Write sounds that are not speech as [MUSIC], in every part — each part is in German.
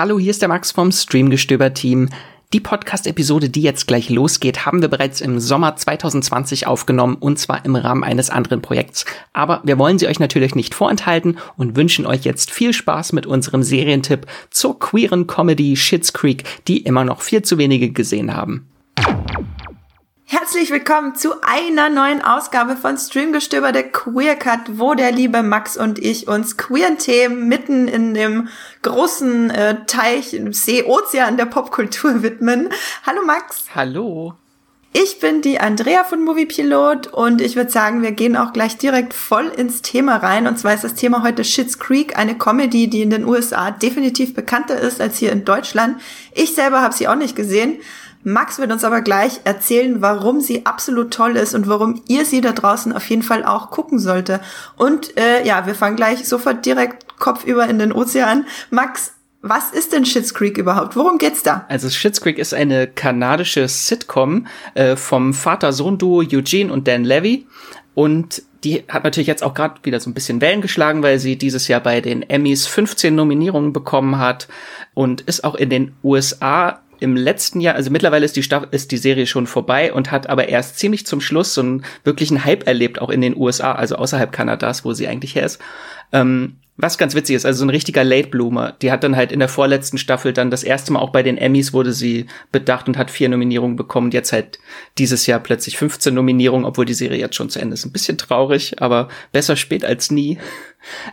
Hallo, hier ist der Max vom Streamgestöber-Team. Die Podcast-Episode, die jetzt gleich losgeht, haben wir bereits im Sommer 2020 aufgenommen und zwar im Rahmen eines anderen Projekts. Aber wir wollen sie euch natürlich nicht vorenthalten und wünschen euch jetzt viel Spaß mit unserem Serientipp zur queeren Comedy Shits Creek, die immer noch viel zu wenige gesehen haben. Herzlich willkommen zu einer neuen Ausgabe von Streamgestöber der Queer Cut, wo der liebe Max und ich uns queeren Themen mitten in dem großen äh, Teich, See, Ozean der Popkultur widmen. Hallo Max. Hallo. Ich bin die Andrea von Moviepilot und ich würde sagen, wir gehen auch gleich direkt voll ins Thema rein. Und zwar ist das Thema heute Shits Creek, eine Comedy, die in den USA definitiv bekannter ist als hier in Deutschland. Ich selber habe sie auch nicht gesehen. Max wird uns aber gleich erzählen, warum sie absolut toll ist und warum ihr sie da draußen auf jeden Fall auch gucken sollte. Und äh, ja, wir fangen gleich sofort direkt kopfüber in den Ozean. Max, was ist denn Schitt's Creek überhaupt? Worum geht's da? Also Schitt's Creek ist eine kanadische Sitcom äh, vom Vater-Sohn-Duo Eugene und Dan Levy. Und die hat natürlich jetzt auch gerade wieder so ein bisschen Wellen geschlagen, weil sie dieses Jahr bei den Emmys 15 Nominierungen bekommen hat und ist auch in den USA im letzten Jahr, also mittlerweile ist die, Staff ist die Serie schon vorbei und hat aber erst ziemlich zum Schluss so einen wirklichen Hype erlebt, auch in den USA, also außerhalb Kanadas, wo sie eigentlich her ist. Ähm, was ganz witzig ist, also so ein richtiger Late Bloomer. Die hat dann halt in der vorletzten Staffel dann das erste Mal auch bei den Emmys wurde sie bedacht und hat vier Nominierungen bekommen. Jetzt halt dieses Jahr plötzlich 15 Nominierungen, obwohl die Serie jetzt schon zu Ende ist. Ein bisschen traurig, aber besser spät als nie. [LAUGHS]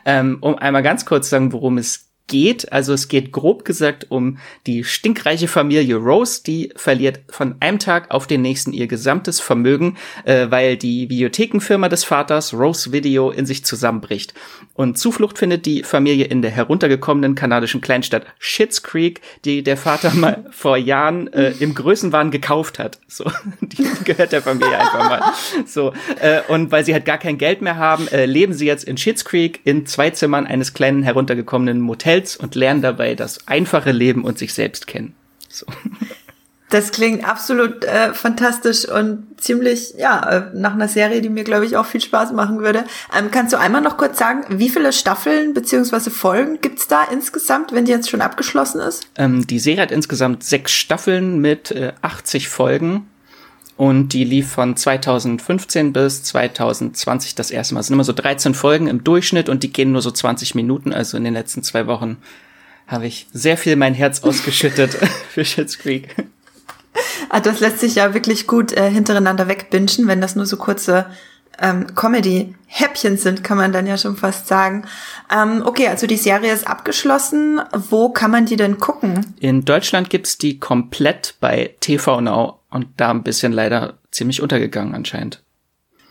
Ähm, um einmal ganz kurz zu sagen, worum es geht. Also es geht grob gesagt um die stinkreiche Familie Rose, die verliert von einem Tag auf den nächsten ihr gesamtes Vermögen, äh, weil die Videothekenfirma des Vaters Rose Video in sich zusammenbricht. Und Zuflucht findet die Familie in der heruntergekommenen kanadischen Kleinstadt Schitt's Creek, die der Vater mal [LAUGHS] vor Jahren äh, im Größenwahn gekauft hat. So, [LAUGHS] die gehört der Familie einfach mal. So äh, und weil sie halt gar kein Geld mehr haben, äh, leben sie jetzt in Schitt's Creek in zwei Zimmern eines kleinen heruntergekommenen Motels Hotels und lernen dabei das einfache Leben und sich selbst kennen. So. Das klingt absolut äh, fantastisch und ziemlich, ja, äh, nach einer Serie, die mir, glaube ich, auch viel Spaß machen würde. Ähm, kannst du einmal noch kurz sagen, wie viele Staffeln beziehungsweise Folgen gibt's da insgesamt, wenn die jetzt schon abgeschlossen ist? Ähm, die Serie hat insgesamt sechs Staffeln mit äh, 80 Folgen und die lief von 2015 bis 2020 das erste Mal. Es sind immer so 13 Folgen im Durchschnitt und die gehen nur so 20 Minuten. Also in den letzten zwei Wochen habe ich sehr viel mein Herz [LAUGHS] ausgeschüttet [LAUGHS] für Schitt's Creek. Ah, das lässt sich ja wirklich gut äh, hintereinander wegbingen, wenn das nur so kurze ähm, Comedy-Häppchen sind, kann man dann ja schon fast sagen. Ähm, okay, also die Serie ist abgeschlossen. Wo kann man die denn gucken? In Deutschland gibt's die komplett bei TV Now und da ein bisschen leider ziemlich untergegangen anscheinend.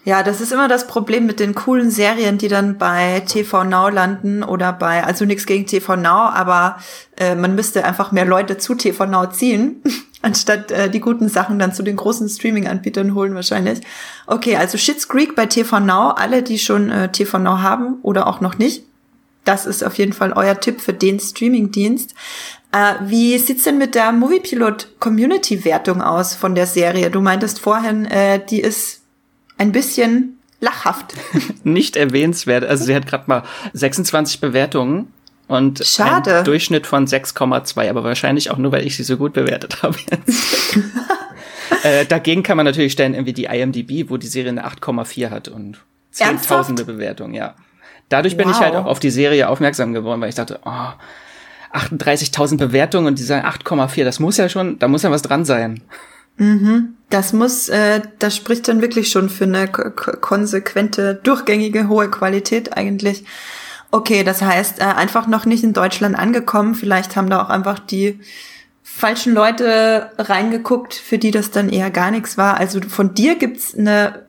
Ja, das ist immer das Problem mit den coolen Serien, die dann bei TV Now landen oder bei, also nichts gegen TV Now, aber äh, man müsste einfach mehr Leute zu TV Now ziehen, [LAUGHS] anstatt äh, die guten Sachen dann zu den großen Streaming-Anbietern holen wahrscheinlich. Okay, also Shits Creek bei TV Now, alle, die schon äh, TV Now haben oder auch noch nicht. Das ist auf jeden Fall euer Tipp für den Streaming-Dienst. Äh, wie sieht's denn mit der Moviepilot Community Wertung aus von der Serie? Du meintest vorhin, äh, die ist ein bisschen lachhaft. [LAUGHS] Nicht erwähnenswert. Also sie hat gerade mal 26 Bewertungen und Schade. einen Durchschnitt von 6,2, aber wahrscheinlich auch nur, weil ich sie so gut bewertet [LAUGHS] habe jetzt. [LAUGHS] äh, dagegen kann man natürlich stellen, irgendwie die IMDb, wo die Serie eine 8,4 hat und zehntausende Bewertungen, ja. Dadurch wow. bin ich halt auch auf die Serie aufmerksam geworden, weil ich dachte, oh, 38.000 Bewertungen und die sagen 8,4, das muss ja schon, da muss ja was dran sein. Mhm. Das muss, äh, das spricht dann wirklich schon für eine konsequente, durchgängige, hohe Qualität eigentlich. Okay, das heißt, äh, einfach noch nicht in Deutschland angekommen. Vielleicht haben da auch einfach die falschen Leute reingeguckt, für die das dann eher gar nichts war. Also von dir gibt's eine,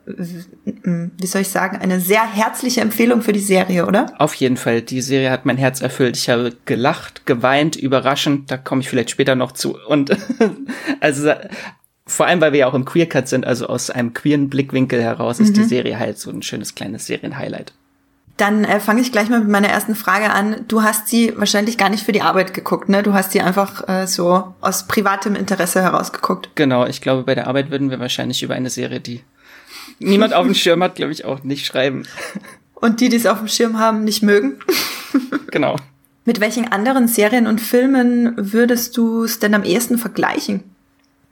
wie soll ich sagen, eine sehr herzliche Empfehlung für die Serie, oder? Auf jeden Fall. Die Serie hat mein Herz erfüllt. Ich habe gelacht, geweint, überraschend. Da komme ich vielleicht später noch zu. Und [LAUGHS] also vor allem, weil wir ja auch im Queer Cut sind, also aus einem queeren Blickwinkel heraus, ist mhm. die Serie halt so ein schönes kleines Serienhighlight. Dann äh, fange ich gleich mal mit meiner ersten Frage an. Du hast sie wahrscheinlich gar nicht für die Arbeit geguckt, ne? Du hast sie einfach äh, so aus privatem Interesse herausgeguckt. Genau, ich glaube, bei der Arbeit würden wir wahrscheinlich über eine Serie, die niemand auf dem [LAUGHS] Schirm hat, glaube ich, auch nicht schreiben. Und die, die es auf dem Schirm haben, nicht mögen. [LAUGHS] genau. Mit welchen anderen Serien und Filmen würdest du es denn am ehesten vergleichen?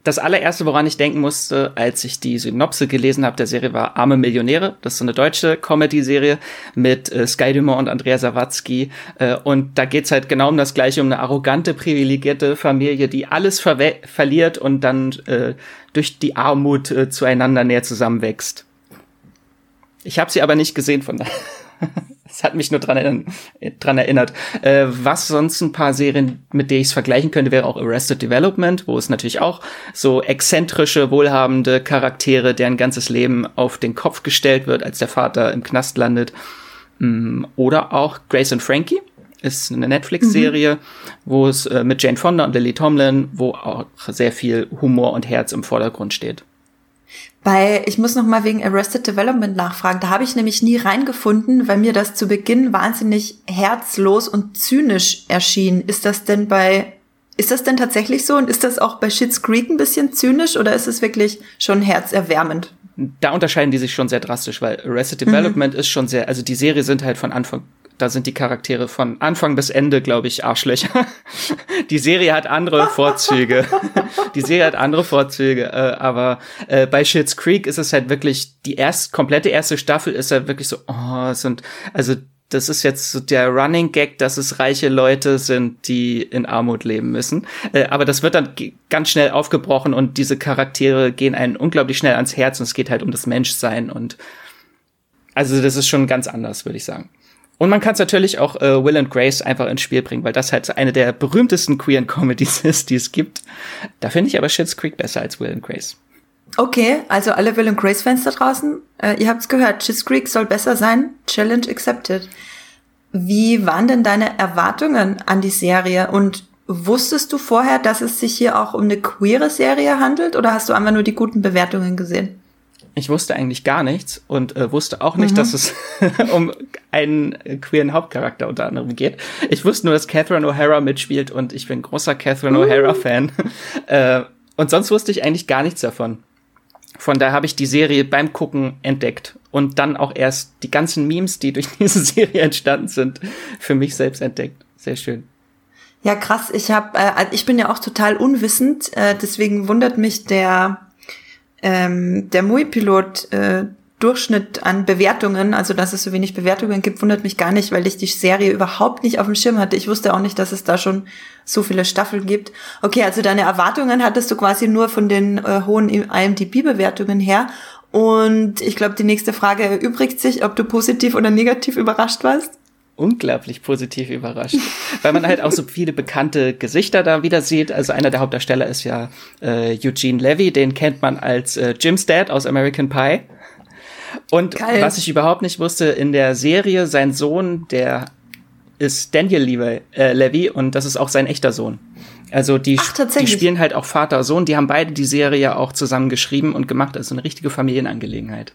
Das allererste, woran ich denken musste, als ich die Synopse gelesen habe der Serie, war Arme Millionäre. Das ist so eine deutsche Comedy-Serie mit äh, Sky Dumont und Andrea Sawatzki. Äh, und da geht's halt genau um das Gleiche, um eine arrogante, privilegierte Familie, die alles verliert und dann äh, durch die Armut äh, zueinander näher zusammenwächst. Ich habe sie aber nicht gesehen von daher. [LAUGHS] Es hat mich nur dran, erinnern, dran erinnert. Äh, was sonst ein paar Serien, mit denen ich es vergleichen könnte, wäre auch Arrested Development, wo es natürlich auch so exzentrische, wohlhabende Charaktere, deren ganzes Leben auf den Kopf gestellt wird, als der Vater im Knast landet. Mm, oder auch Grace and Frankie ist eine Netflix-Serie, mhm. wo es äh, mit Jane Fonda und Lily Tomlin, wo auch sehr viel Humor und Herz im Vordergrund steht. Bei, ich muss noch mal wegen Arrested Development nachfragen. Da habe ich nämlich nie reingefunden, weil mir das zu Beginn wahnsinnig herzlos und zynisch erschien. Ist das denn bei, ist das denn tatsächlich so? Und ist das auch bei Schitt's Creek ein bisschen zynisch oder ist es wirklich schon herzerwärmend? Da unterscheiden die sich schon sehr drastisch, weil Arrested Development mhm. ist schon sehr, also die Serie sind halt von Anfang da sind die Charaktere von Anfang bis Ende, glaube ich, Arschlöcher. [LAUGHS] die Serie hat andere Vorzüge. [LAUGHS] die Serie hat andere Vorzüge, äh, aber äh, bei Schitt's Creek ist es halt wirklich, die erst, komplette erste Staffel ist halt wirklich so, oh, sind, also das ist jetzt so der Running Gag, dass es reiche Leute sind, die in Armut leben müssen. Äh, aber das wird dann ganz schnell aufgebrochen und diese Charaktere gehen einen unglaublich schnell ans Herz und es geht halt um das Menschsein und also das ist schon ganz anders, würde ich sagen. Und man kann es natürlich auch äh, Will and Grace einfach ins Spiel bringen, weil das halt eine der berühmtesten queeren Comedies [LAUGHS] ist, die es gibt. Da finde ich aber Schitt's Creek besser als Will and Grace. Okay, also alle Will and Grace Fans da draußen, äh, ihr habt's gehört, Schitt's Creek soll besser sein. Challenge accepted. Wie waren denn deine Erwartungen an die Serie und wusstest du vorher, dass es sich hier auch um eine queere Serie handelt oder hast du einfach nur die guten Bewertungen gesehen? Ich wusste eigentlich gar nichts und äh, wusste auch nicht, mhm. dass es [LAUGHS] um einen queeren Hauptcharakter unter anderem geht. Ich wusste nur, dass Catherine O'Hara mitspielt und ich bin großer Catherine uh. O'Hara-Fan. [LAUGHS] äh, und sonst wusste ich eigentlich gar nichts davon. Von daher habe ich die Serie beim Gucken entdeckt und dann auch erst die ganzen Memes, die durch [LAUGHS] diese Serie entstanden sind, für mich selbst entdeckt. Sehr schön. Ja, krass. Ich habe, äh, ich bin ja auch total unwissend, äh, deswegen wundert mich der ähm, der Mui-Pilot äh, Durchschnitt an Bewertungen, also dass es so wenig Bewertungen gibt, wundert mich gar nicht, weil ich die Serie überhaupt nicht auf dem Schirm hatte. Ich wusste auch nicht, dass es da schon so viele Staffeln gibt. Okay, also deine Erwartungen hattest du quasi nur von den äh, hohen IMDb-Bewertungen her. Und ich glaube, die nächste Frage erübrigt sich, ob du positiv oder negativ überrascht warst unglaublich positiv überrascht, weil man halt auch so viele bekannte Gesichter da wieder sieht. Also einer der Hauptdarsteller ist ja äh, Eugene Levy, den kennt man als äh, Jim's Dad aus American Pie. Und Geil. was ich überhaupt nicht wusste, in der Serie, sein Sohn, der ist Daniel Levy, äh, Levy und das ist auch sein echter Sohn. Also die, Ach, die spielen halt auch Vater, Sohn, die haben beide die Serie auch zusammen geschrieben und gemacht. Also eine richtige Familienangelegenheit.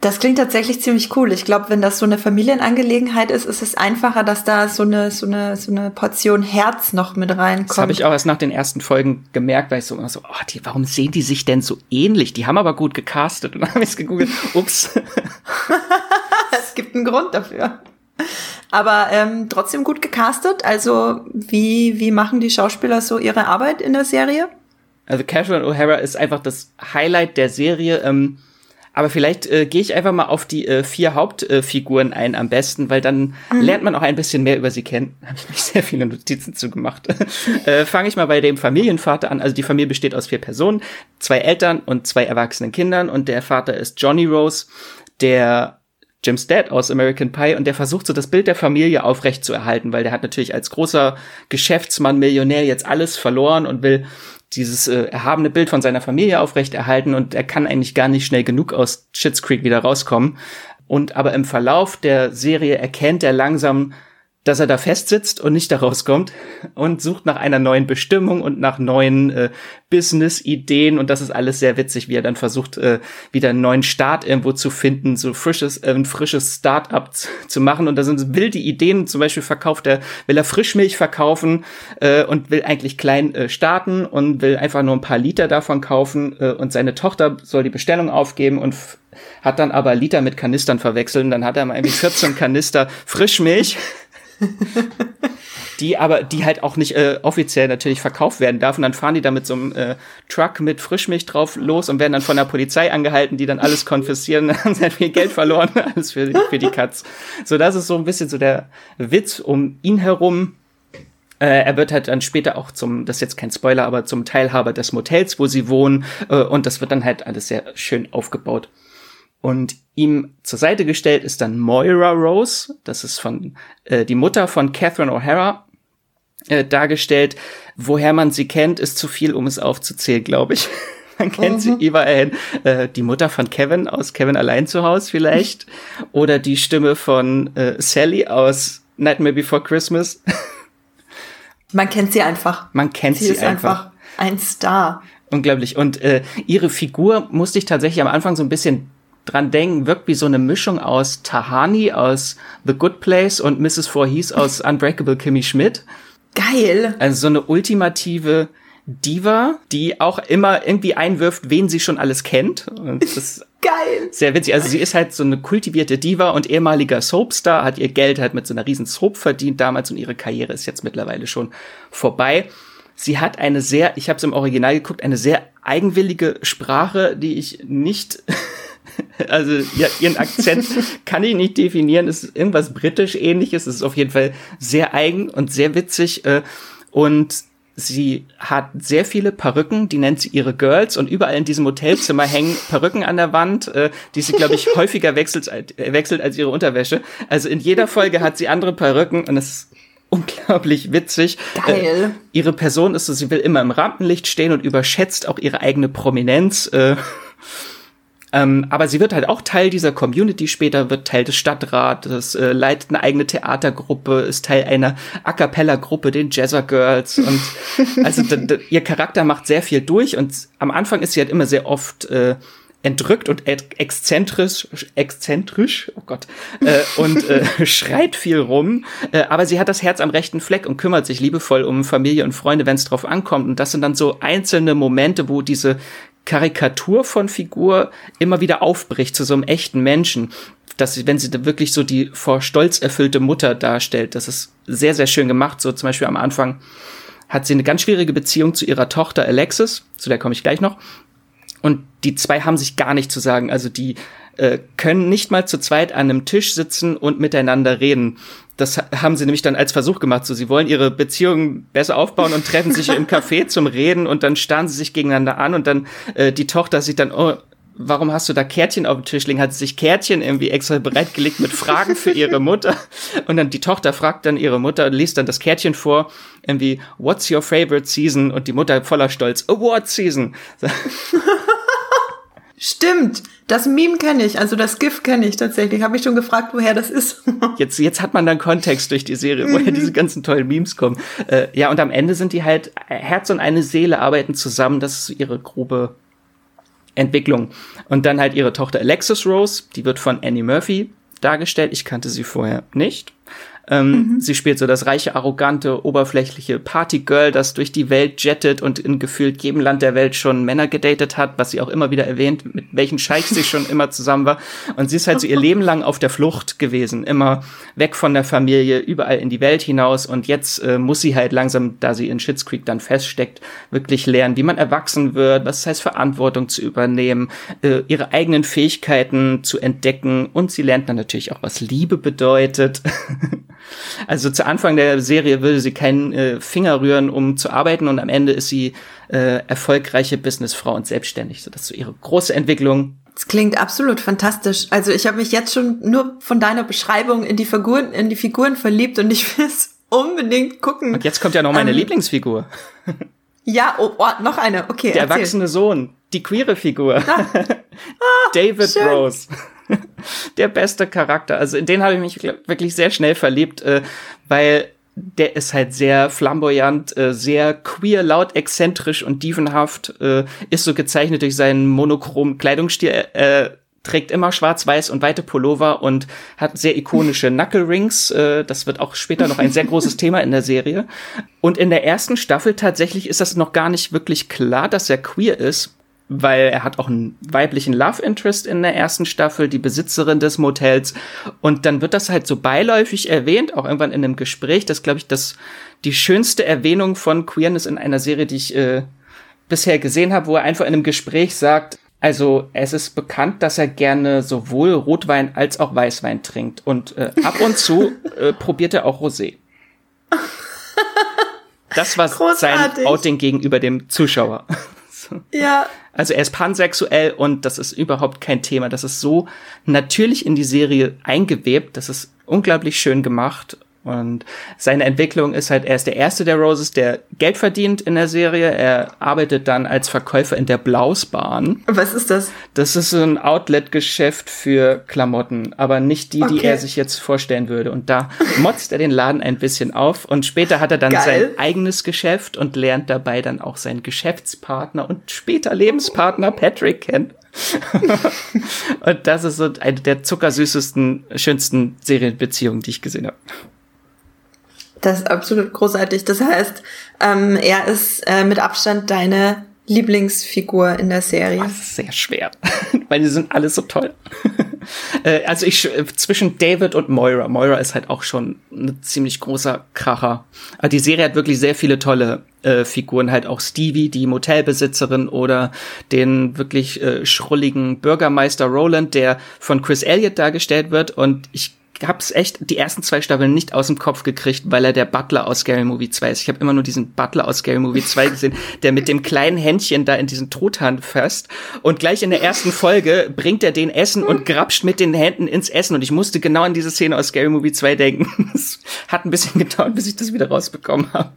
Das klingt tatsächlich ziemlich cool. Ich glaube, wenn das so eine Familienangelegenheit ist, ist es einfacher, dass da so eine, so eine, so eine Portion Herz noch mit reinkommt. Das habe ich auch erst nach den ersten Folgen gemerkt, weil ich so immer so, oh, die, warum sehen die sich denn so ähnlich? Die haben aber gut gecastet. Und dann habe ich es gegoogelt. Ups. [LAUGHS] es gibt einen Grund dafür. Aber ähm, trotzdem gut gecastet. Also wie, wie machen die Schauspieler so ihre Arbeit in der Serie? Also Catherine O'Hara ist einfach das Highlight der Serie. Ähm, aber vielleicht äh, gehe ich einfach mal auf die äh, vier Hauptfiguren äh, ein am besten, weil dann mhm. lernt man auch ein bisschen mehr über sie kennen. [LAUGHS] Habe ich mich sehr viele Notizen zu gemacht. [LAUGHS] äh, Fange ich mal bei dem Familienvater an. Also die Familie besteht aus vier Personen, zwei Eltern und zwei erwachsenen Kindern. Und der Vater ist Johnny Rose, der Jim's Dad aus American Pie und der versucht so das Bild der Familie aufrecht zu erhalten, weil der hat natürlich als großer Geschäftsmann, Millionär jetzt alles verloren und will dieses äh, erhabene Bild von seiner Familie aufrechterhalten und er kann eigentlich gar nicht schnell genug aus Schitt's Creek wieder rauskommen. Und aber im Verlauf der Serie erkennt er langsam, dass er da festsitzt und nicht da rauskommt und sucht nach einer neuen Bestimmung und nach neuen äh, Business-Ideen. Und das ist alles sehr witzig, wie er dann versucht, äh, wieder einen neuen Start irgendwo zu finden, so frisches, äh, ein frisches Start-up zu machen. Und da sind wilde Ideen, zum Beispiel verkauft er, will er Frischmilch verkaufen äh, und will eigentlich klein äh, starten und will einfach nur ein paar Liter davon kaufen äh, und seine Tochter soll die Bestellung aufgeben und hat dann aber Liter mit Kanistern verwechseln, dann hat er mal irgendwie 14 Kanister Frischmilch [LAUGHS] die aber, die halt auch nicht äh, offiziell natürlich verkauft werden darf. Und dann fahren die da mit so einem äh, Truck mit Frischmilch drauf los und werden dann von der Polizei angehalten, die dann alles konfiszieren. [LAUGHS] Dann haben sie viel Geld verloren, [LAUGHS] alles für, für die Katz. So, das ist so ein bisschen so der Witz um ihn herum. Äh, er wird halt dann später auch zum, das ist jetzt kein Spoiler, aber zum Teilhaber des Motels, wo sie wohnen. Äh, und das wird dann halt alles sehr schön aufgebaut. Und ihm zur Seite gestellt ist dann Moira Rose. Das ist von äh, die Mutter von Catherine O'Hara äh, dargestellt. Woher man sie kennt, ist zu viel, um es aufzuzählen, glaube ich. [LAUGHS] man kennt mhm. sie überall. Äh, die Mutter von Kevin aus Kevin allein zu Hause vielleicht. [LAUGHS] Oder die Stimme von äh, Sally aus Nightmare Before Christmas. [LAUGHS] Man kennt sie einfach. Man kennt sie, sie ist einfach. einfach ein Star. Unglaublich. Und äh, ihre Figur musste ich tatsächlich am Anfang so ein bisschen dran denken, wirkt wie so eine Mischung aus Tahani aus The Good Place und Mrs. Voorhees aus [LAUGHS] Unbreakable Kimmy Schmidt. Geil. Also so eine ultimative Diva, die auch immer irgendwie einwirft, wen sie schon alles kennt. Und das ist [LAUGHS] Geil. Sehr witzig. Also sie ist halt so eine kultivierte Diva und ehemaliger Soapstar, hat ihr Geld halt mit so einer riesen Soap verdient damals und ihre Karriere ist jetzt mittlerweile schon vorbei. Sie hat eine sehr, ich habe es im Original geguckt, eine sehr eigenwillige Sprache, die ich nicht [LAUGHS] [LAUGHS] Also ja, ihren Akzent kann ich nicht definieren. Es ist irgendwas britisch ähnliches. Es ist auf jeden Fall sehr eigen und sehr witzig. Äh, und sie hat sehr viele Perücken, die nennt sie ihre Girls. Und überall in diesem Hotelzimmer [LAUGHS] hängen Perücken an der Wand, äh, die sie, glaube ich, [LAUGHS] häufiger wechselt, äh, wechselt als ihre Unterwäsche. Also in jeder Folge hat sie andere Perücken und es ist unglaublich witzig. Geil. Äh, ihre Person ist so, sie will immer im Rampenlicht stehen und überschätzt auch ihre eigene Prominenz. Äh, ähm, aber sie wird halt auch Teil dieser Community später, wird Teil des Stadtrates, äh, leitet eine eigene Theatergruppe, ist Teil einer A Cappella-Gruppe, den Jazzer Girls. Und [LAUGHS] also ihr Charakter macht sehr viel durch und am Anfang ist sie halt immer sehr oft äh, entrückt und exzentrisch, exzentrisch, oh Gott, äh, und äh, [LAUGHS] schreit viel rum, äh, aber sie hat das Herz am rechten Fleck und kümmert sich liebevoll um Familie und Freunde, wenn es drauf ankommt. Und das sind dann so einzelne Momente, wo diese Karikatur von Figur immer wieder aufbricht zu so einem echten Menschen. Dass sie, wenn sie da wirklich so die vor Stolz erfüllte Mutter darstellt, das ist sehr, sehr schön gemacht. So zum Beispiel am Anfang hat sie eine ganz schwierige Beziehung zu ihrer Tochter Alexis, zu der komme ich gleich noch. Und die zwei haben sich gar nicht zu sagen. Also die äh, können nicht mal zu zweit an einem Tisch sitzen und miteinander reden. Das haben sie nämlich dann als Versuch gemacht. So, sie wollen ihre Beziehungen besser aufbauen und treffen sich im Café [LAUGHS] zum Reden und dann starren sie sich gegeneinander an und dann äh, die Tochter sieht dann, oh, warum hast du da Kärtchen auf dem Tisch liegen? Hat sie sich Kärtchen irgendwie extra bereitgelegt mit Fragen für ihre Mutter? Und dann die Tochter fragt dann ihre Mutter, liest dann das Kärtchen vor, irgendwie, what's your favorite season? Und die Mutter voller Stolz, award season. [LAUGHS] Stimmt, das Meme kenne ich, also das GIF kenne ich tatsächlich. Habe ich schon gefragt, woher das ist. [LAUGHS] jetzt, jetzt hat man dann Kontext durch die Serie, woher diese ganzen tollen Memes kommen. Äh, ja, und am Ende sind die halt, Herz und eine Seele arbeiten zusammen. Das ist ihre grobe Entwicklung. Und dann halt ihre Tochter Alexis Rose, die wird von Annie Murphy dargestellt. Ich kannte sie vorher nicht. Ähm, mhm. Sie spielt so das reiche, arrogante, oberflächliche Partygirl, das durch die Welt jettet und in gefühlt jedem Land der Welt schon Männer gedatet hat, was sie auch immer wieder erwähnt, mit welchen Scheichs sie schon immer zusammen war. Und sie ist halt so ihr Leben lang auf der Flucht gewesen, immer weg von der Familie, überall in die Welt hinaus. Und jetzt äh, muss sie halt langsam, da sie in Schitt's Creek dann feststeckt, wirklich lernen, wie man erwachsen wird, was es heißt, Verantwortung zu übernehmen, äh, ihre eigenen Fähigkeiten zu entdecken. Und sie lernt dann natürlich auch, was Liebe bedeutet. [LAUGHS] Also zu Anfang der Serie würde sie keinen äh, Finger rühren, um zu arbeiten und am Ende ist sie äh, erfolgreiche Businessfrau und selbstständig. So, das ist so ihre große Entwicklung. Das klingt absolut fantastisch. Also ich habe mich jetzt schon nur von deiner Beschreibung in die Figuren, in die Figuren verliebt und ich will es unbedingt gucken. Und jetzt kommt ja noch meine ähm, Lieblingsfigur. Ja, oh, oh, noch eine. Okay. Der erzähl. erwachsene Sohn, die queere Figur. Ah. [LAUGHS] Ah, David schön. Rose. Der beste Charakter. Also in den habe ich mich wirklich sehr schnell verliebt, äh, weil der ist halt sehr flamboyant, äh, sehr queer, laut, exzentrisch und dievenhaft, äh, ist so gezeichnet durch seinen monochromen Kleidungsstil, äh, trägt immer schwarz-weiß und weite Pullover und hat sehr ikonische [LAUGHS] Knuckle Rings. Äh, das wird auch später noch ein sehr großes Thema in der Serie. Und in der ersten Staffel tatsächlich ist das noch gar nicht wirklich klar, dass er queer ist weil er hat auch einen weiblichen Love Interest in der ersten Staffel, die Besitzerin des Motels. Und dann wird das halt so beiläufig erwähnt, auch irgendwann in einem Gespräch. Das glaube ich, das die schönste Erwähnung von Queerness in einer Serie, die ich äh, bisher gesehen habe, wo er einfach in einem Gespräch sagt, also es ist bekannt, dass er gerne sowohl Rotwein als auch Weißwein trinkt. Und äh, ab und zu äh, [LAUGHS] probiert er auch Rosé. Das war Großartig. sein Outing gegenüber dem Zuschauer. Ja. Also er ist pansexuell und das ist überhaupt kein Thema. Das ist so natürlich in die Serie eingewebt. Das ist unglaublich schön gemacht und seine Entwicklung ist halt, er ist der erste der Roses, der Geld verdient in der Serie. Er arbeitet dann als Verkäufer in der Blausbahn. Was ist das? Das ist so ein Outlet-Geschäft für Klamotten, aber nicht die, okay. die er sich jetzt vorstellen würde. Und da [LAUGHS] motzt er den Laden ein bisschen auf und später hat er dann Geil. sein eigenes Geschäft und lernt dabei dann auch seinen Geschäftspartner und später Lebenspartner Patrick kennen. [LAUGHS] und das ist so eine der zuckersüßesten, schönsten Serienbeziehungen, die ich gesehen habe. Das ist absolut großartig. Das heißt, ähm, er ist äh, mit Abstand deine Lieblingsfigur in der Serie. Das ist sehr schwer, [LAUGHS] weil die sind alle so toll. Äh, also ich äh, zwischen David und Moira. Moira ist halt auch schon ein ziemlich großer Kracher. Aber die Serie hat wirklich sehr viele tolle äh, Figuren, halt auch Stevie, die Motelbesitzerin oder den wirklich äh, schrulligen Bürgermeister Roland, der von Chris Elliott dargestellt wird. Und ich hab's echt die ersten zwei Staffeln nicht aus dem Kopf gekriegt, weil er der Butler aus Scary Movie 2 ist. Ich habe immer nur diesen Butler aus Scary Movie 2 gesehen, [LAUGHS] der mit dem kleinen Händchen da in diesen Truthahn fasst und gleich in der ersten Folge bringt er den Essen und grapscht mit den Händen ins Essen und ich musste genau an diese Szene aus Scary Movie 2 denken. [LAUGHS] Es hat ein bisschen gedauert, bis ich das wieder rausbekommen habe.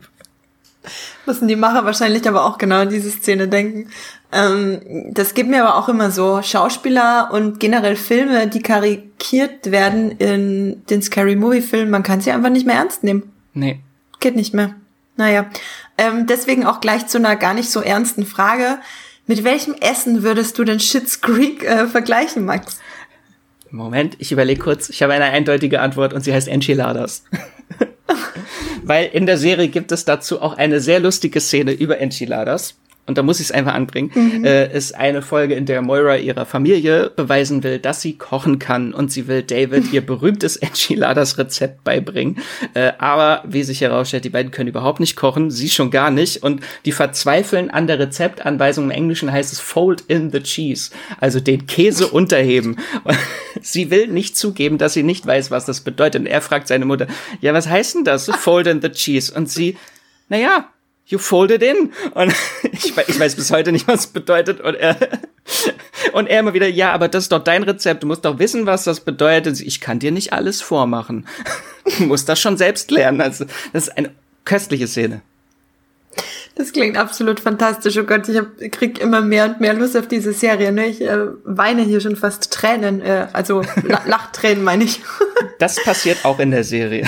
Müssen die Macher wahrscheinlich aber auch genau an diese Szene denken. Ähm, das gibt mir aber auch immer so Schauspieler und generell Filme, die karikiert werden in den Scary Movie Filmen. Man kann sie einfach nicht mehr ernst nehmen. Nee. Geht nicht mehr. Naja. Ähm, deswegen auch gleich zu einer gar nicht so ernsten Frage. Mit welchem Essen würdest du den Shit's Creek äh, vergleichen, Max? Moment, ich überlege kurz. Ich habe eine eindeutige Antwort und sie heißt Enchiladas. [LAUGHS] Weil in der Serie gibt es dazu auch eine sehr lustige Szene über Enchiladas und da muss ich es einfach anbringen, mhm. äh, ist eine Folge, in der Moira ihrer Familie beweisen will, dass sie kochen kann und sie will David ihr berühmtes Enchiladas-Rezept beibringen. Äh, aber wie sich herausstellt, die beiden können überhaupt nicht kochen, sie schon gar nicht und die verzweifeln an der Rezeptanweisung. Im Englischen heißt es fold in the cheese, also den Käse unterheben. [LAUGHS] sie will nicht zugeben, dass sie nicht weiß, was das bedeutet. Und er fragt seine Mutter, ja, was heißt denn das, fold in the cheese? Und sie, naja, you fold it in. Und [LAUGHS] ich, ich weiß bis heute nicht, was es bedeutet. Und er, [LAUGHS] und er immer wieder, ja, aber das ist doch dein Rezept. Du musst doch wissen, was das bedeutet. Ich kann dir nicht alles vormachen. [LAUGHS] Du musst das schon selbst lernen. Also, das ist eine köstliche Szene. Das klingt absolut fantastisch. Oh Gott, ich hab, krieg immer mehr und mehr Lust auf diese Serie. Ne? Ich äh, weine hier schon fast Tränen, äh, also Lachtränen meine ich. Das passiert auch in der Serie.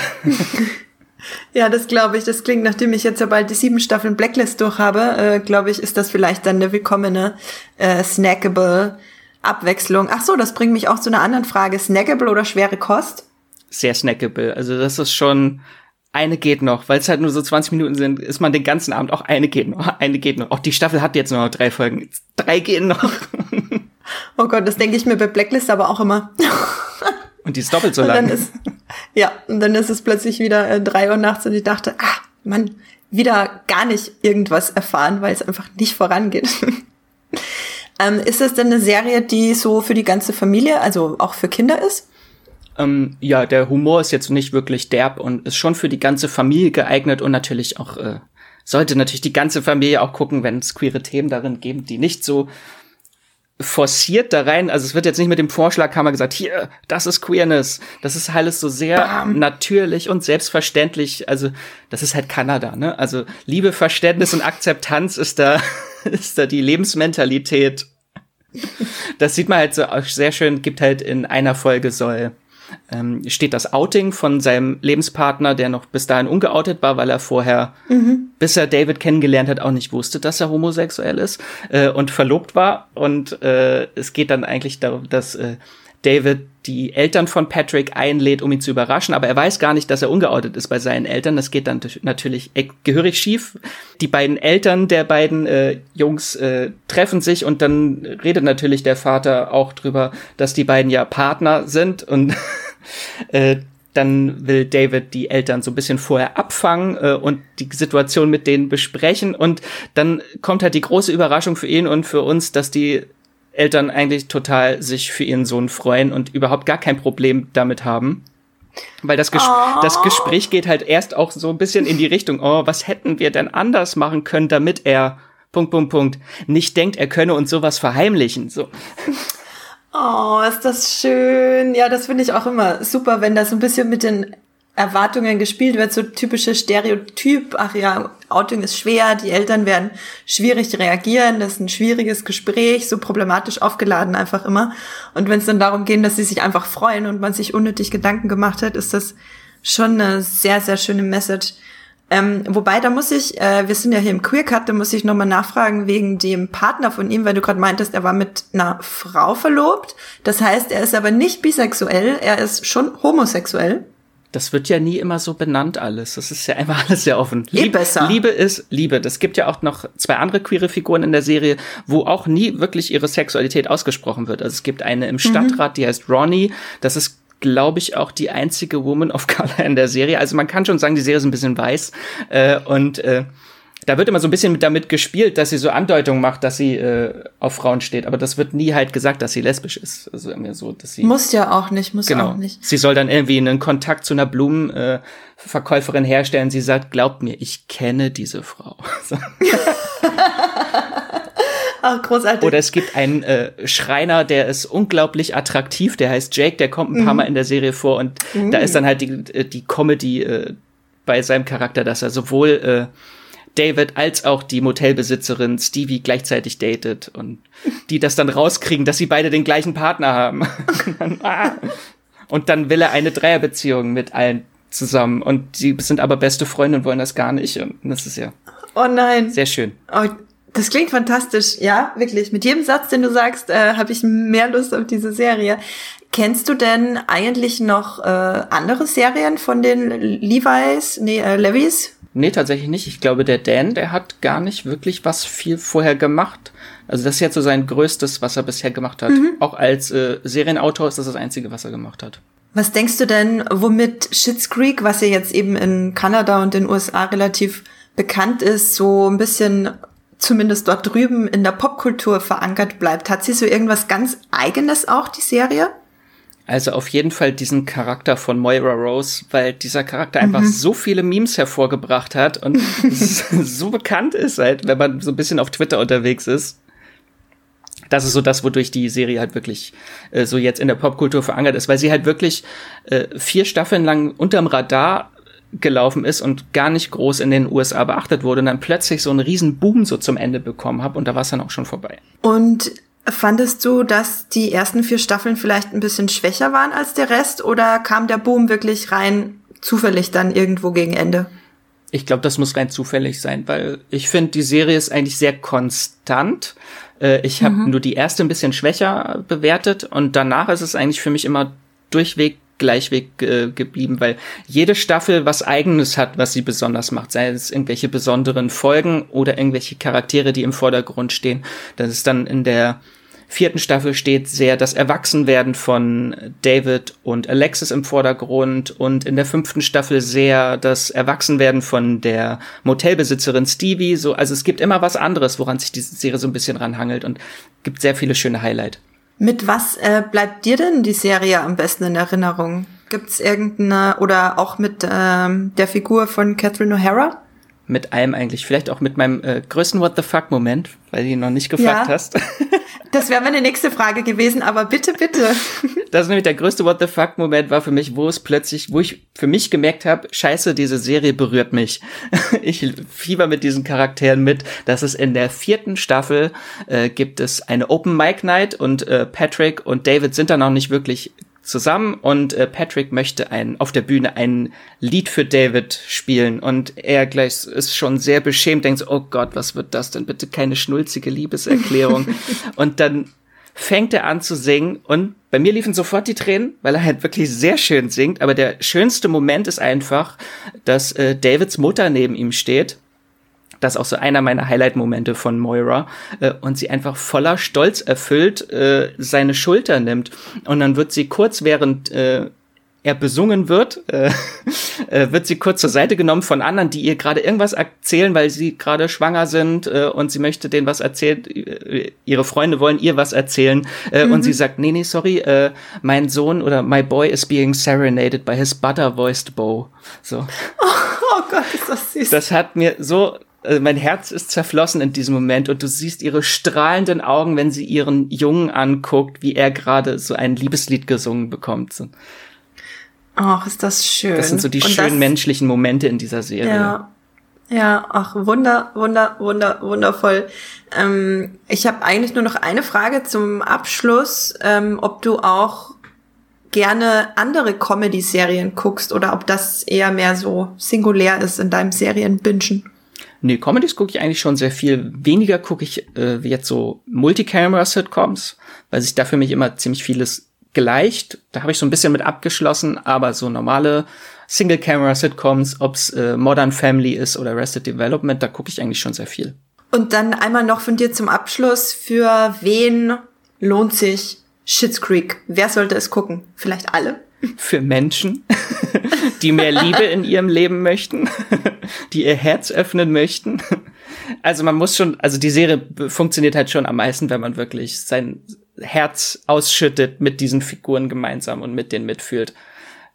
Ja, das glaube ich. Das klingt, nachdem ich jetzt ja bald die sieben Staffeln Blacklist durch habe, äh, glaube ich, ist das vielleicht dann eine willkommene äh, snackable Abwechslung. Ach so, das bringt mich auch zu einer anderen Frage. Snackable oder schwere Kost? Sehr snackable. Also das ist schon eine geht noch, weil es halt nur so 20 Minuten sind, ist man den ganzen Abend auch eine geht noch, [LAUGHS] eine geht noch. Auch die Staffel hat jetzt nur noch drei Folgen. Drei gehen noch. oh Gott, das denke ich mir bei Blacklist aber auch immer. [LAUGHS] Und die ist doppelt so lang. Ist, [LAUGHS] ja, und dann ist es plötzlich wieder äh, drei Uhr nachts und ich dachte, ah, man, wieder gar nicht irgendwas erfahren, weil es einfach nicht vorangeht. [LAUGHS] ähm, ist es denn eine Serie, die so für die ganze Familie, also auch für Kinder ist? Ähm, ja, der Humor ist jetzt nicht wirklich derb und ist schon für die ganze Familie geeignet und natürlich auch äh, sollte natürlich die ganze Familie auch gucken, wenn es queere Themen darin geben, die nicht so forciert da rein. Also es wird jetzt nicht mit dem Vorschlaghammer gesagt, hier, das ist Queerness. Das ist alles so sehr Bam. natürlich und selbstverständlich. Also das ist halt Kanada, ne? Also Liebe, Verständnis und Akzeptanz ist da, [LAUGHS] ist da die Lebensmentalität. Das sieht man halt so sehr schön, gibt halt in einer Folge soll ähm, steht das Outing von seinem Lebenspartner, der noch bis dahin ungeoutet war, weil er vorher, mhm. bis er David kennengelernt hat, auch nicht wusste, dass er homosexuell ist äh, und verlobt war. Und äh, es geht dann eigentlich darum, dass äh, David die Eltern von Patrick einlädt, um ihn zu überraschen, aber er weiß gar nicht, dass er ungeoutet ist bei seinen Eltern. Das geht dann natürlich gehörig schief. Die beiden Eltern der beiden äh, Jungs äh, treffen sich und dann redet natürlich der Vater auch drüber, dass die beiden ja Partner sind und äh, dann will David die Eltern so ein bisschen vorher abfangen äh, und die Situation mit denen besprechen und dann kommt halt die große Überraschung für ihn und für uns, dass die Eltern eigentlich total sich für ihren Sohn freuen und überhaupt gar kein Problem damit haben. Weil das, Ges oh. das Gespräch geht halt erst auch so ein bisschen in die Richtung, oh, was hätten wir denn anders machen können, damit er, Punkt, Punkt, Punkt, nicht denkt, er könne uns sowas verheimlichen. So. Oh, ist das schön. Ja, das finde ich auch immer super, wenn das ein bisschen mit den Erwartungen gespielt wird, so typische Stereotyp, ach ja, Outing ist schwer, die Eltern werden schwierig reagieren, das ist ein schwieriges Gespräch, so problematisch aufgeladen einfach immer. Und wenn es dann darum geht, dass sie sich einfach freuen und man sich unnötig Gedanken gemacht hat, ist das schon eine sehr, sehr schöne Message. Ähm, wobei, da muss ich, äh, wir sind ja hier im Queer Cut, da muss ich nochmal nachfragen wegen dem Partner von ihm, weil du gerade meintest, er war mit einer Frau verlobt. Das heißt, er ist aber nicht bisexuell, er ist schon homosexuell das wird ja nie immer so benannt alles. Das ist ja einfach [LAUGHS] alles sehr offen. Eh Lieb, besser. Liebe ist Liebe. Das gibt ja auch noch zwei andere queere Figuren in der Serie, wo auch nie wirklich ihre Sexualität ausgesprochen wird. Also es gibt eine im Stadtrat, mhm. die heißt Ronnie. Das ist glaube ich, auch die einzige Woman of [LAUGHS] Color in der Serie. Also man kann schon sagen, die Serie ist ein bisschen weiß. Äh, und äh, da wird immer so ein bisschen damit gespielt, dass sie so Andeutungen macht, dass sie äh, auf Frauen steht, aber das wird nie halt gesagt, dass sie lesbisch ist. Also irgendwie so, dass sie muss ja auch nicht, muss genau, auch nicht. Sie soll dann irgendwie einen Kontakt zu einer Blumenverkäuferin äh, herstellen. Sie sagt, glaubt mir, ich kenne diese Frau. [LAUGHS] [LAUGHS] Ach, großartig. Oder es gibt einen äh, Schreiner, der ist unglaublich attraktiv, der heißt Jake, der kommt ein paar mhm. Mal in der Serie vor und mhm. da ist dann halt die, äh, die Comedy äh, bei seinem Charakter, dass er sowohl äh, David als auch die Motelbesitzerin Stevie gleichzeitig datet und die das dann rauskriegen, dass sie beide den gleichen Partner haben. [LAUGHS] und dann will er eine Dreierbeziehung mit allen zusammen und sie sind aber beste Freunde und wollen das gar nicht und das ist ja Oh nein. Sehr schön. Oh, das klingt fantastisch. Ja, wirklich. Mit jedem Satz, den du sagst, äh, habe ich mehr Lust auf diese Serie. Kennst du denn eigentlich noch äh, andere Serien von den Levi's, nee, äh, Levis? Nee, tatsächlich nicht. Ich glaube, der Dan, der hat gar nicht wirklich was viel vorher gemacht. Also das ist jetzt so sein größtes, was er bisher gemacht hat. Mhm. Auch als äh, Serienautor ist das das Einzige, was er gemacht hat. Was denkst du denn, womit Schitt's Creek, was ja jetzt eben in Kanada und den USA relativ bekannt ist, so ein bisschen zumindest dort drüben in der Popkultur verankert bleibt? Hat sie so irgendwas ganz Eigenes auch, die Serie? Also auf jeden Fall diesen Charakter von Moira Rose, weil dieser Charakter mhm. einfach so viele Memes hervorgebracht hat und [LAUGHS] so bekannt ist halt, wenn man so ein bisschen auf Twitter unterwegs ist. Das ist so das, wodurch die Serie halt wirklich äh, so jetzt in der Popkultur verankert ist, weil sie halt wirklich äh, vier Staffeln lang unterm Radar gelaufen ist und gar nicht groß in den USA beachtet wurde und dann plötzlich so einen riesen Boom so zum Ende bekommen habe und da war es dann auch schon vorbei. Und Fandest du, dass die ersten vier Staffeln vielleicht ein bisschen schwächer waren als der Rest oder kam der Boom wirklich rein zufällig dann irgendwo gegen Ende? Ich glaube, das muss rein zufällig sein, weil ich finde, die Serie ist eigentlich sehr konstant. Äh, ich habe mhm. nur die erste ein bisschen schwächer bewertet und danach ist es eigentlich für mich immer durchweg Gleichweg äh, geblieben, weil jede Staffel was eigenes hat, was sie besonders macht, sei es irgendwelche besonderen Folgen oder irgendwelche Charaktere, die im Vordergrund stehen. Das ist dann in der vierten Staffel steht sehr das Erwachsenwerden von David und Alexis im Vordergrund und in der fünften Staffel sehr das Erwachsenwerden von der Motelbesitzerin Stevie. So, also es gibt immer was anderes, woran sich diese Serie so ein bisschen ranhangelt und gibt sehr viele schöne Highlights. Mit was äh, bleibt dir denn die Serie am besten in Erinnerung? Gibt's irgendeine oder auch mit ähm, der Figur von Catherine O'Hara? Mit allem eigentlich. Vielleicht auch mit meinem äh, größten What the fuck Moment, weil du ihn noch nicht gefragt ja. hast. [LAUGHS] Das wäre meine nächste Frage gewesen, aber bitte, bitte. [LAUGHS] Das ist nämlich der größte What the fuck Moment war für mich, wo es plötzlich, wo ich für mich gemerkt habe, scheiße, diese Serie berührt mich. [LAUGHS] Ich fieber mit diesen Charakteren mit. Das ist in der vierten Staffel äh, gibt es eine Open Mic Night und äh, Patrick und David sind da noch nicht wirklich zusammen und äh, Patrick möchte ein, auf der Bühne ein Lied für David spielen und er gleich ist schon sehr beschämt, denkt so, oh Gott, was wird das denn? Bitte keine schnulzige Liebeserklärung. [LAUGHS] und dann fängt er an zu singen und bei mir liefen sofort die Tränen, weil er halt wirklich sehr schön singt. Aber der schönste Moment ist einfach, dass äh, Davids Mutter neben ihm steht. Das ist auch so einer meiner Highlight-Momente von Moira. Äh, und sie einfach voller Stolz erfüllt äh, seine Schulter nimmt. Und dann wird sie kurz während äh, er besungen wird, äh, [LAUGHS] äh, wird sie kurz zur Seite genommen von anderen, die ihr gerade irgendwas erzählen, weil sie gerade schwanger sind äh, und sie möchte denen was erzählen. Äh, ihre Freunde wollen ihr was erzählen äh, mhm. und sie sagt, nee, nee, sorry, äh, mein Sohn oder my boy is being serenaded by his butter-voiced bow. So. Oh, [LAUGHS] oh Gott, ist das süß. Das hat mir so also mein Herz ist zerflossen in diesem Moment und du siehst ihre strahlenden Augen, wenn sie ihren Jungen anguckt, wie er gerade so ein Liebeslied gesungen bekommt. Ach, ist das schön. Das sind so die und schönen das, menschlichen Momente in dieser Serie. Ja. Ja, ach, wunder, wunder, wunder, wundervoll. Ähm, ich habe eigentlich nur noch eine Frage zum Abschluss, ähm, ob du auch gerne andere Comedy-Serien guckst oder ob das eher mehr so singulär ist in deinem Serienbingen. Nee, Comedies gucke ich eigentlich schon sehr viel. Weniger gucke ich äh, jetzt so Multicamera-Sitcoms, weil sich da für mich immer ziemlich vieles gleicht. Da habe ich so ein bisschen mit abgeschlossen, aber so normale Single-Camera-Sitcoms, ob's äh, Modern Family ist oder Arrested Development, da gucke ich eigentlich schon sehr viel. Und dann einmal noch von dir zum Abschluss, für wen lohnt sich Schitt's Creek? Wer sollte es gucken? Vielleicht alle? Für Menschen, [LAUGHS] die mehr Liebe in ihrem Leben möchten, die ihr Herz öffnen möchten. Also man muss schon, also die Serie funktioniert halt schon am meisten, wenn man wirklich sein Herz ausschüttet mit diesen Figuren gemeinsam und mit denen mitfühlt.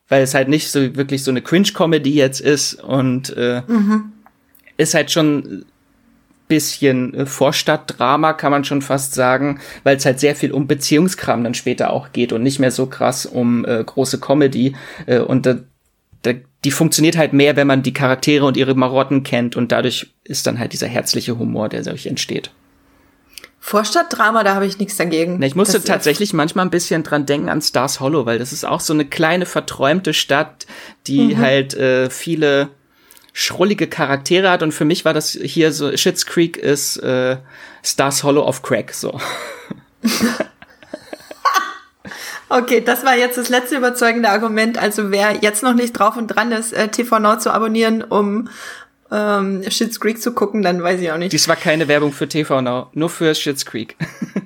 Weil es halt nicht so wirklich so eine Cringe-Comedy jetzt ist und äh, mhm. ist halt schon bisschen äh, Vorstadtdrama, kann man schon fast sagen, weil es halt sehr viel um Beziehungskram dann später auch geht und nicht mehr so krass um äh, große Comedy. Äh, und da, da, die funktioniert halt mehr, wenn man die Charaktere und ihre Marotten kennt und dadurch ist dann halt dieser herzliche Humor, der dadurch entsteht. Vorstadtdrama, da habe ich nichts dagegen. Na, ich musste das tatsächlich manchmal ein bisschen dran denken an Stars Hollow, weil das ist auch so eine kleine verträumte Stadt, die mhm. halt äh, viele schrullige Charaktere hat und für mich war das hier so Shits Creek ist äh, Stars Hollow of Crack so. [LAUGHS] Okay, das war jetzt das letzte überzeugende Argument. Also wer jetzt noch nicht drauf und dran ist, äh, TV Now zu abonnieren, um ähm, Shits Creek zu gucken, dann weiß ich auch nicht. Dies war keine Werbung für TV Now, nur für Shits Creek.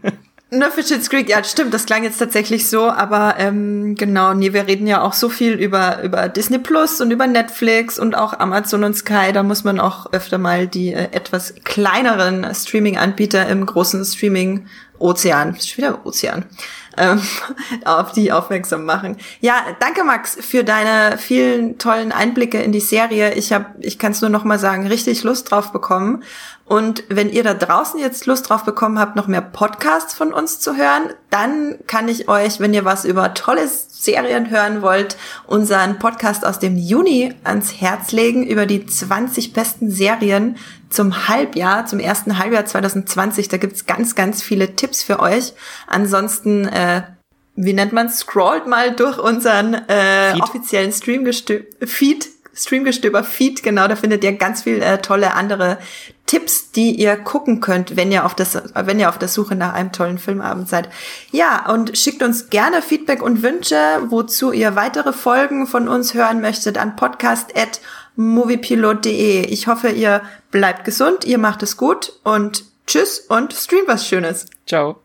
[LAUGHS] nur für Shits Creek, ja, stimmt, das klang jetzt tatsächlich so, aber ähm, genau, nee, wir reden ja auch so viel über, über Disney Plus und über Netflix und auch Amazon und Sky, da muss man auch öfter mal die äh, etwas kleineren Streaming-Anbieter im großen Streaming-Ozean, ist wieder Ozean, ähm, [LAUGHS] auf die aufmerksam machen. Ja, danke Max für deine vielen tollen Einblicke in die Serie. Ich habe, ich kann es nur noch mal sagen, richtig Lust drauf bekommen. Und wenn ihr da draußen jetzt Lust drauf bekommen habt, noch mehr Podcasts von uns zu hören, dann kann ich euch, wenn ihr was über tolle Serien hören wollt, unseren Podcast aus dem Juni ans Herz legen über die 20 besten Serien zum Halbjahr, zum ersten Halbjahr 2020. Da gibt's ganz, ganz viele Tipps für euch. Ansonsten, äh, wie nennt man, scrollt mal durch unseren äh, offiziellen Stream-Feed Streamgestöber Feed, genau, da findet ihr ganz viel äh, tolle andere Tipps, die ihr gucken könnt, wenn ihr auf das, wenn ihr auf der Suche nach einem tollen Filmabend seid. Ja, und schickt uns gerne Feedback und Wünsche, wozu ihr weitere Folgen von uns hören möchtet an podcast@moviepilot.de. Ich hoffe, ihr bleibt gesund, ihr macht es gut und tschüss und streamt was Schönes. Ciao.